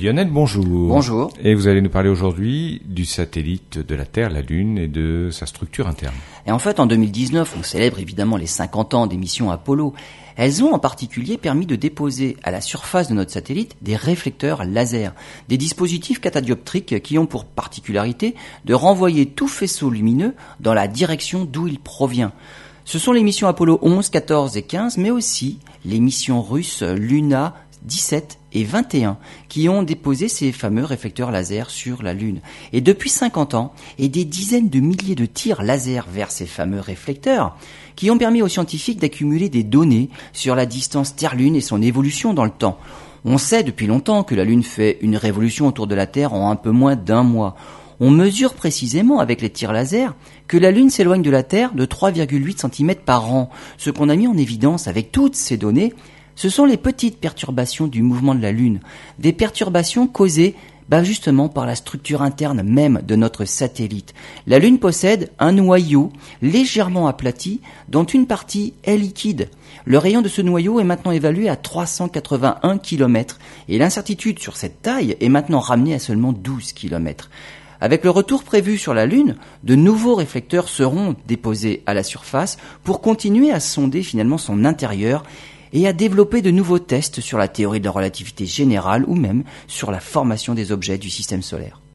Lionel, bonjour. Bonjour. Et vous allez nous parler aujourd'hui du satellite de la Terre, la Lune, et de sa structure interne. Et en fait, en 2019, on célèbre évidemment les 50 ans des missions Apollo. Elles ont en particulier permis de déposer à la surface de notre satellite des réflecteurs laser, des dispositifs catadioptriques qui ont pour particularité de renvoyer tout faisceau lumineux dans la direction d'où il provient. Ce sont les missions Apollo 11, 14 et 15, mais aussi les missions russes Luna, 17 et 21 qui ont déposé ces fameux réflecteurs laser sur la Lune. Et depuis 50 ans, et des dizaines de milliers de tirs laser vers ces fameux réflecteurs qui ont permis aux scientifiques d'accumuler des données sur la distance Terre-Lune et son évolution dans le temps. On sait depuis longtemps que la Lune fait une révolution autour de la Terre en un peu moins d'un mois. On mesure précisément avec les tirs laser que la Lune s'éloigne de la Terre de 3,8 cm par an, ce qu'on a mis en évidence avec toutes ces données ce sont les petites perturbations du mouvement de la Lune, des perturbations causées bah justement par la structure interne même de notre satellite. La Lune possède un noyau légèrement aplati dont une partie est liquide. Le rayon de ce noyau est maintenant évalué à 381 km et l'incertitude sur cette taille est maintenant ramenée à seulement 12 km. Avec le retour prévu sur la Lune, de nouveaux réflecteurs seront déposés à la surface pour continuer à sonder finalement son intérieur et à développer de nouveaux tests sur la théorie de la relativité générale ou même sur la formation des objets du système solaire.